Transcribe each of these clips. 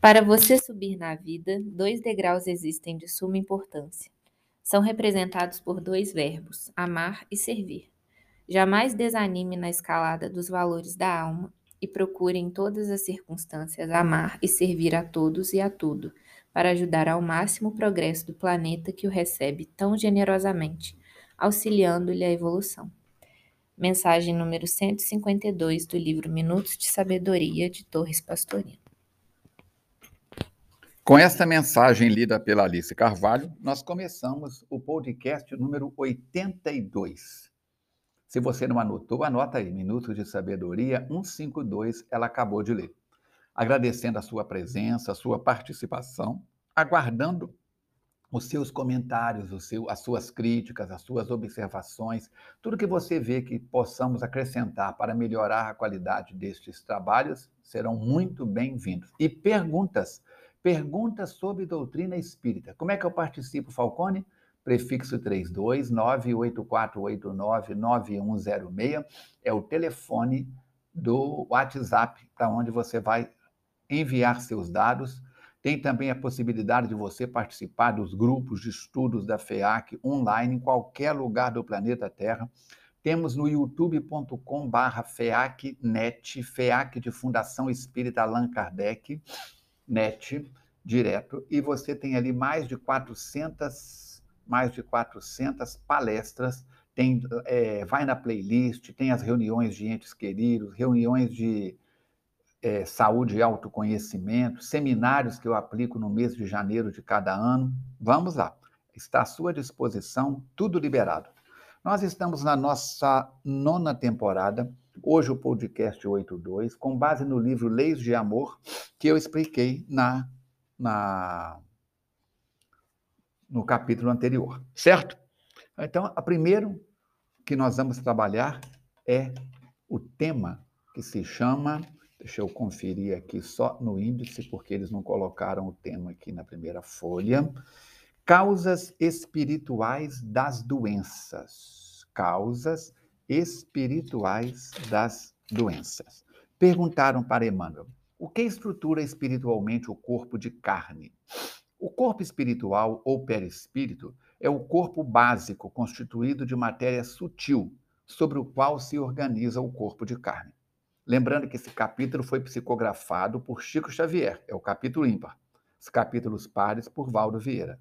Para você subir na vida, dois degraus existem de suma importância. São representados por dois verbos, amar e servir. Jamais desanime na escalada dos valores da alma e procure em todas as circunstâncias amar e servir a todos e a tudo, para ajudar ao máximo o progresso do planeta que o recebe tão generosamente, auxiliando-lhe a evolução. Mensagem número 152 do livro Minutos de Sabedoria de Torres Pastorino. Com esta mensagem lida pela Alice Carvalho, nós começamos o podcast número 82. Se você não anotou, anota aí, Minutos de Sabedoria 152, ela acabou de ler. Agradecendo a sua presença, a sua participação, aguardando os seus comentários, o seu, as suas críticas, as suas observações, tudo que você vê que possamos acrescentar para melhorar a qualidade destes trabalhos, serão muito bem-vindos. E perguntas Perguntas sobre doutrina espírita. Como é que eu participo, Falcone? Prefixo 32 9106 é o telefone do WhatsApp, para onde você vai enviar seus dados. Tem também a possibilidade de você participar dos grupos de estudos da FEAC online em qualquer lugar do planeta Terra. Temos no youtube.com/barra FEACnet, FEAC de Fundação Espírita Allan Kardec net direto e você tem ali mais de 400 mais de 400 palestras tem é, vai na playlist tem as reuniões de entes queridos reuniões de é, saúde e autoconhecimento seminários que eu aplico no mês de janeiro de cada ano. Vamos lá. Está à sua disposição tudo liberado. Nós estamos na nossa nona temporada Hoje o podcast 82, com base no livro Leis de Amor, que eu expliquei na, na no capítulo anterior, certo? Então, a primeiro que nós vamos trabalhar é o tema que se chama, deixa eu conferir aqui só no índice, porque eles não colocaram o tema aqui na primeira folha. Causas espirituais das doenças. Causas espirituais das doenças. Perguntaram para Emmanuel: o que estrutura espiritualmente o corpo de carne? O corpo espiritual ou perispírito é o corpo básico constituído de matéria sutil, sobre o qual se organiza o corpo de carne. Lembrando que esse capítulo foi psicografado por Chico Xavier, é o capítulo ímpar. Os capítulos pares por Valdo Vieira.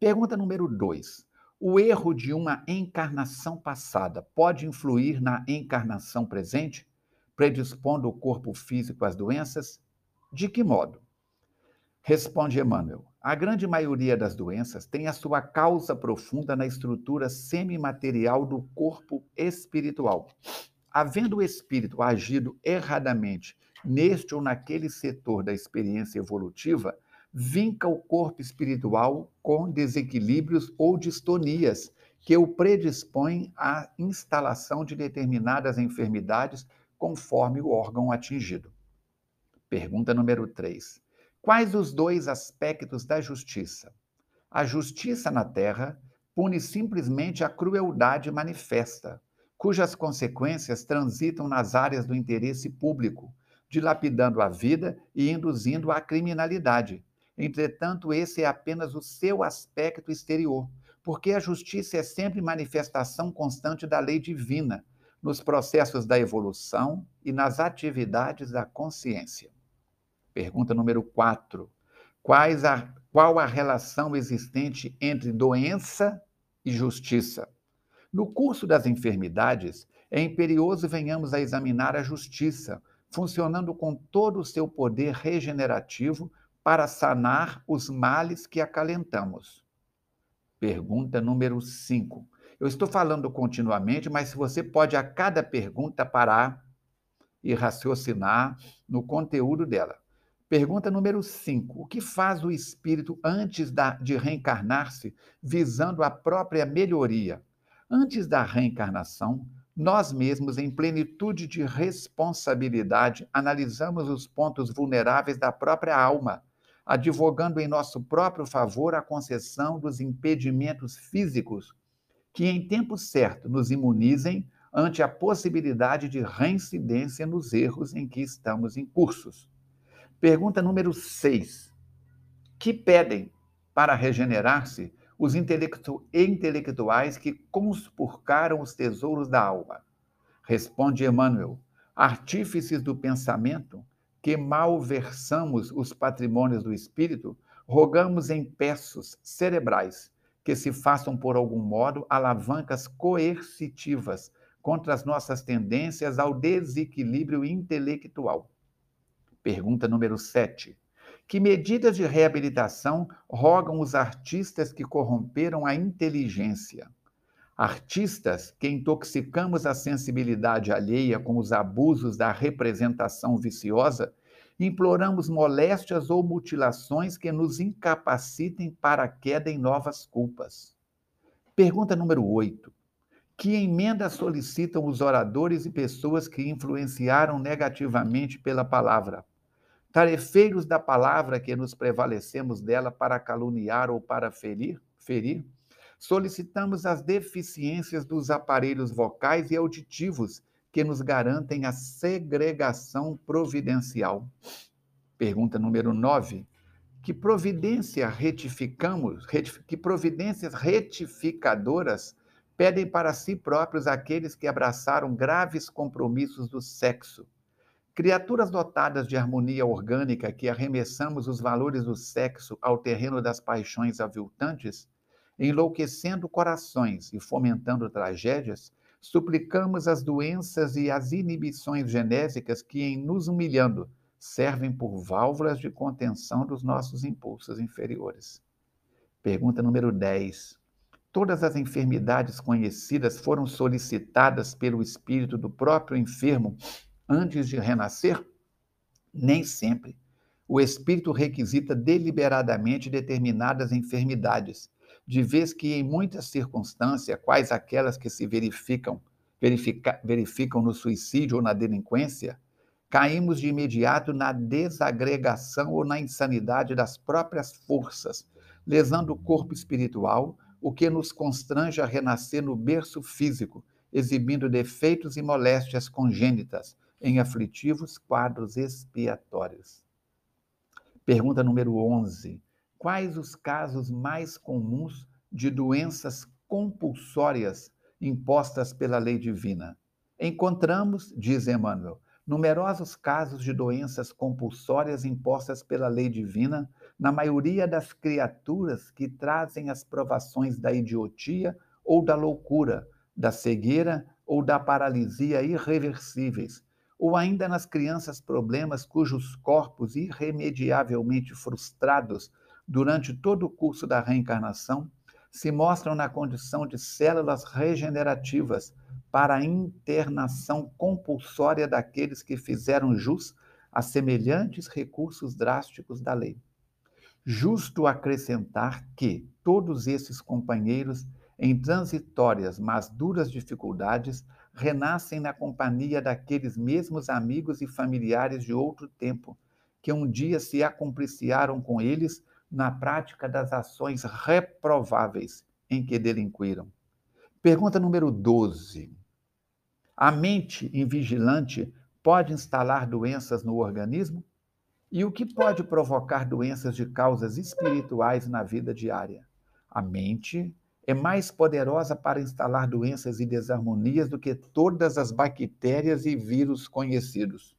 Pergunta número 2. O erro de uma encarnação passada pode influir na encarnação presente, predispondo o corpo físico às doenças? De que modo? Responde Emmanuel. A grande maioria das doenças tem a sua causa profunda na estrutura semimaterial do corpo espiritual. Havendo o espírito agido erradamente neste ou naquele setor da experiência evolutiva, vinca o corpo espiritual com desequilíbrios ou distonias que o predispõem à instalação de determinadas enfermidades conforme o órgão atingido. Pergunta número 3. Quais os dois aspectos da justiça? A justiça na terra pune simplesmente a crueldade manifesta, cujas consequências transitam nas áreas do interesse público, dilapidando a vida e induzindo à criminalidade, Entretanto, esse é apenas o seu aspecto exterior, porque a justiça é sempre manifestação constante da lei divina, nos processos da evolução e nas atividades da consciência. Pergunta número 4. Quais a, qual a relação existente entre doença e justiça? No curso das enfermidades, é imperioso venhamos a examinar a justiça, funcionando com todo o seu poder regenerativo para sanar os males que acalentamos? Pergunta número 5. Eu estou falando continuamente, mas você pode a cada pergunta parar e raciocinar no conteúdo dela. Pergunta número 5. O que faz o espírito antes da, de reencarnar-se, visando a própria melhoria? Antes da reencarnação, nós mesmos, em plenitude de responsabilidade, analisamos os pontos vulneráveis da própria alma advogando em nosso próprio favor a concessão dos impedimentos físicos que, em tempo certo, nos imunizem ante a possibilidade de reincidência nos erros em que estamos incursos. Pergunta número 6. Que pedem para regenerar-se os intelectu intelectuais que conspurcaram os tesouros da alma? Responde Emmanuel: artífices do pensamento, que malversamos os patrimônios do espírito, rogamos em peços cerebrais que se façam, por algum modo, alavancas coercitivas contra as nossas tendências ao desequilíbrio intelectual. Pergunta número 7. Que medidas de reabilitação rogam os artistas que corromperam a inteligência? Artistas que intoxicamos a sensibilidade alheia com os abusos da representação viciosa imploramos moléstias ou mutilações que nos incapacitem para a queda em novas culpas. Pergunta número 8. Que emenda solicitam os oradores e pessoas que influenciaram negativamente pela palavra? Tarefeiros da palavra que nos prevalecemos dela para caluniar ou para ferir? ferir? Solicitamos as deficiências dos aparelhos vocais e auditivos que nos garantem a segregação providencial. Pergunta número 9. Que providência retificamos, que providências retificadoras pedem para si próprios aqueles que abraçaram graves compromissos do sexo? Criaturas dotadas de harmonia orgânica que arremessamos os valores do sexo ao terreno das paixões aviltantes, enlouquecendo corações e fomentando tragédias, suplicamos as doenças e as inibições genésicas que, em nos humilhando, servem por válvulas de contenção dos nossos impulsos inferiores. Pergunta número 10. Todas as enfermidades conhecidas foram solicitadas pelo espírito do próprio enfermo antes de renascer? Nem sempre. O espírito requisita deliberadamente determinadas enfermidades de vez que em muitas circunstâncias, quais aquelas que se verificam, verifica, verificam no suicídio ou na delinquência, caímos de imediato na desagregação ou na insanidade das próprias forças, lesando o corpo espiritual, o que nos constrange a renascer no berço físico, exibindo defeitos e moléstias congênitas em aflitivos quadros expiatórios. Pergunta número 11 quais os casos mais comuns de doenças compulsórias impostas pela lei divina. Encontramos, diz Emmanuel, numerosos casos de doenças compulsórias impostas pela lei divina na maioria das criaturas que trazem as provações da idiotia ou da loucura, da cegueira ou da paralisia irreversíveis, ou ainda nas crianças problemas cujos corpos irremediavelmente frustrados durante todo o curso da reencarnação, se mostram na condição de células regenerativas para a internação compulsória daqueles que fizeram jus a semelhantes recursos drásticos da lei. Justo acrescentar que todos esses companheiros, em transitórias, mas duras dificuldades, renascem na companhia daqueles mesmos amigos e familiares de outro tempo, que um dia se acompliciaram com eles na prática das ações reprováveis em que delinquiram. Pergunta número 12. A mente invigilante pode instalar doenças no organismo? E o que pode provocar doenças de causas espirituais na vida diária? A mente é mais poderosa para instalar doenças e desarmonias do que todas as bactérias e vírus conhecidos.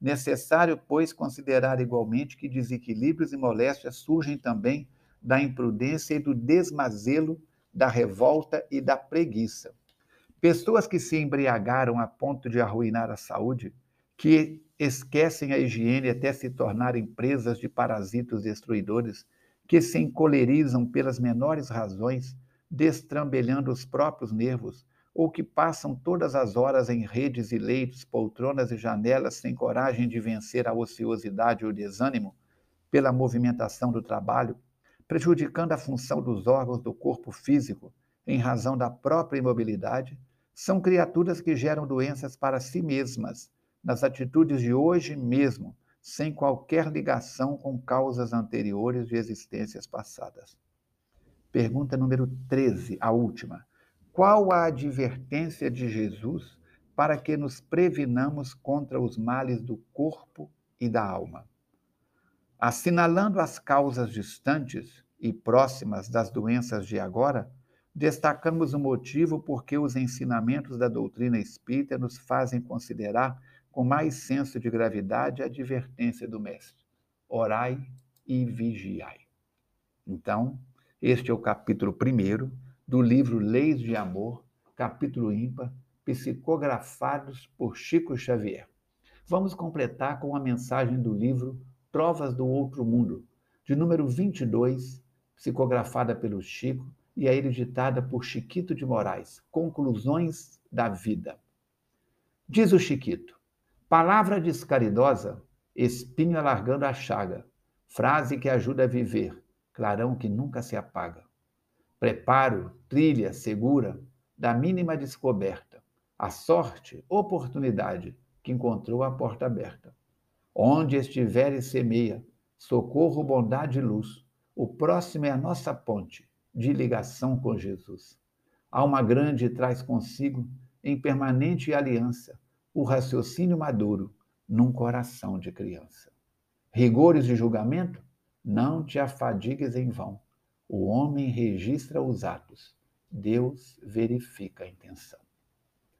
Necessário, pois, considerar igualmente que desequilíbrios e moléstias surgem também da imprudência e do desmazelo, da revolta e da preguiça. Pessoas que se embriagaram a ponto de arruinar a saúde, que esquecem a higiene até se tornarem presas de parasitos destruidores, que se encolerizam pelas menores razões, destrambelhando os próprios nervos, ou que passam todas as horas em redes e leitos, poltronas e janelas, sem coragem de vencer a ociosidade ou desânimo pela movimentação do trabalho, prejudicando a função dos órgãos do corpo físico em razão da própria imobilidade, são criaturas que geram doenças para si mesmas, nas atitudes de hoje mesmo, sem qualquer ligação com causas anteriores de existências passadas. Pergunta número 13, a última. Qual a advertência de Jesus para que nos previnamos contra os males do corpo e da alma? assinalando as causas distantes e próximas das doenças de agora, destacamos o motivo por que os ensinamentos da doutrina espírita nos fazem considerar com mais senso de gravidade a advertência do Mestre: orai e vigiai. Então, este é o capítulo primeiro do livro Leis de Amor, capítulo ímpar, psicografados por Chico Xavier. Vamos completar com a mensagem do livro Trovas do Outro Mundo, de número 22, psicografada pelo Chico e aí ditada por Chiquito de Moraes. Conclusões da vida. Diz o Chiquito: Palavra descaridosa, espinho alargando a chaga, frase que ajuda a viver, clarão que nunca se apaga. Preparo, trilha segura da mínima descoberta, a sorte, oportunidade que encontrou a porta aberta. Onde estiver e semeia, socorro, bondade e luz. O próximo é a nossa ponte de ligação com Jesus. Alma grande traz consigo, em permanente aliança, o raciocínio maduro num coração de criança. Rigores de julgamento? Não te afadigues em vão. O homem registra os atos, Deus verifica a intenção.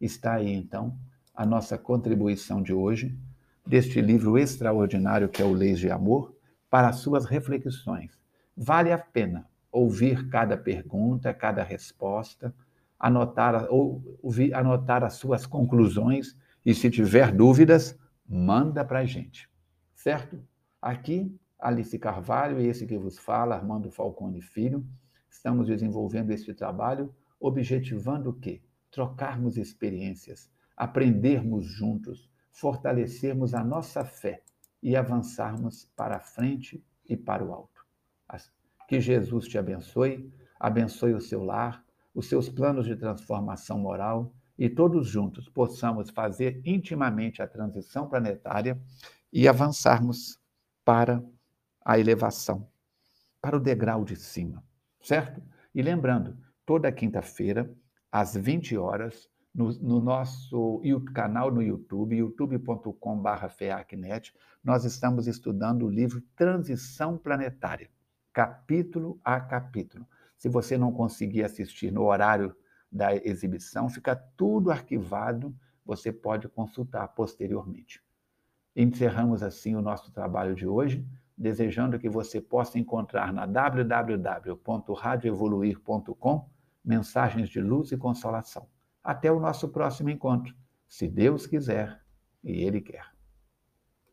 Está aí, então, a nossa contribuição de hoje, deste livro extraordinário que é o Leis de Amor, para as suas reflexões. Vale a pena ouvir cada pergunta, cada resposta, anotar, ou, ouvir, anotar as suas conclusões e, se tiver dúvidas, manda para a gente. Certo? Aqui, Alice Carvalho e esse que vos fala, Armando Falcone Filho, estamos desenvolvendo este trabalho objetivando o quê? Trocarmos experiências, aprendermos juntos, fortalecermos a nossa fé e avançarmos para a frente e para o alto. Que Jesus te abençoe, abençoe o seu lar, os seus planos de transformação moral e todos juntos possamos fazer intimamente a transição planetária e avançarmos para a elevação, para o degrau de cima, certo? E lembrando, toda quinta-feira, às 20 horas, no, no nosso canal no YouTube, youtube.com.br nós estamos estudando o livro Transição Planetária, capítulo a capítulo. Se você não conseguir assistir no horário da exibição, fica tudo arquivado, você pode consultar posteriormente. Encerramos assim o nosso trabalho de hoje, desejando que você possa encontrar na www.radioevoluir.com mensagens de luz e consolação. Até o nosso próximo encontro, se Deus quiser e Ele quer.